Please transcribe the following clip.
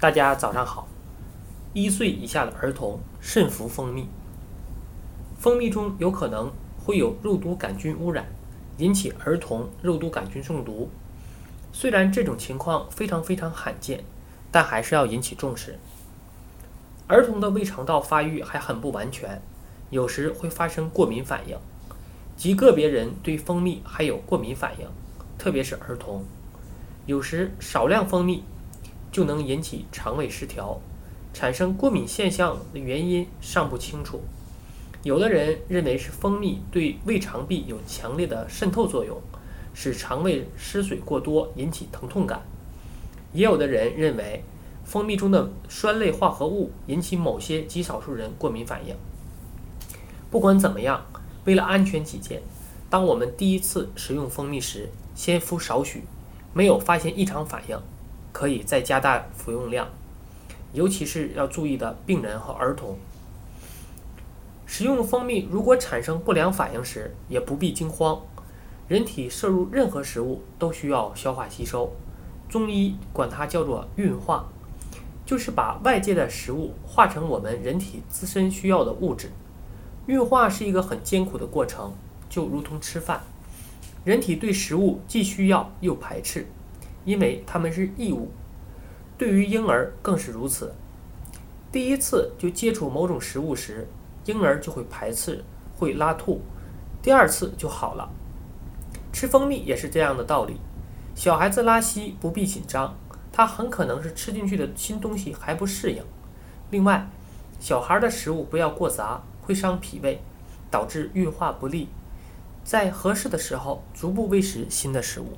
大家早上好。一岁以下的儿童慎服蜂蜜。蜂蜜中有可能会有肉毒杆菌污染，引起儿童肉毒杆菌中毒。虽然这种情况非常非常罕见，但还是要引起重视。儿童的胃肠道发育还很不完全，有时会发生过敏反应，极个别人对蜂蜜还有过敏反应，特别是儿童。有时少量蜂蜜就能引起肠胃失调，产生过敏现象的原因尚不清楚。有的人认为是蜂蜜对胃肠壁有强烈的渗透作用，使肠胃失水过多引起疼痛感。也有的人认为蜂蜜中的酸类化合物引起某些极少数人过敏反应。不管怎么样，为了安全起见，当我们第一次食用蜂蜜时，先敷少许。没有发现异常反应，可以再加大服用量，尤其是要注意的病人和儿童。食用蜂蜜如果产生不良反应时，也不必惊慌。人体摄入任何食物都需要消化吸收，中医管它叫做运化，就是把外界的食物化成我们人体自身需要的物质。运化是一个很艰苦的过程，就如同吃饭。人体对食物既需要又排斥，因为它们是异物。对于婴儿更是如此。第一次就接触某种食物时，婴儿就会排斥，会拉吐。第二次就好了。吃蜂蜜也是这样的道理。小孩子拉稀不必紧张，他很可能是吃进去的新东西还不适应。另外，小孩的食物不要过杂，会伤脾胃，导致运化不利。在合适的时候，逐步喂食新的食物。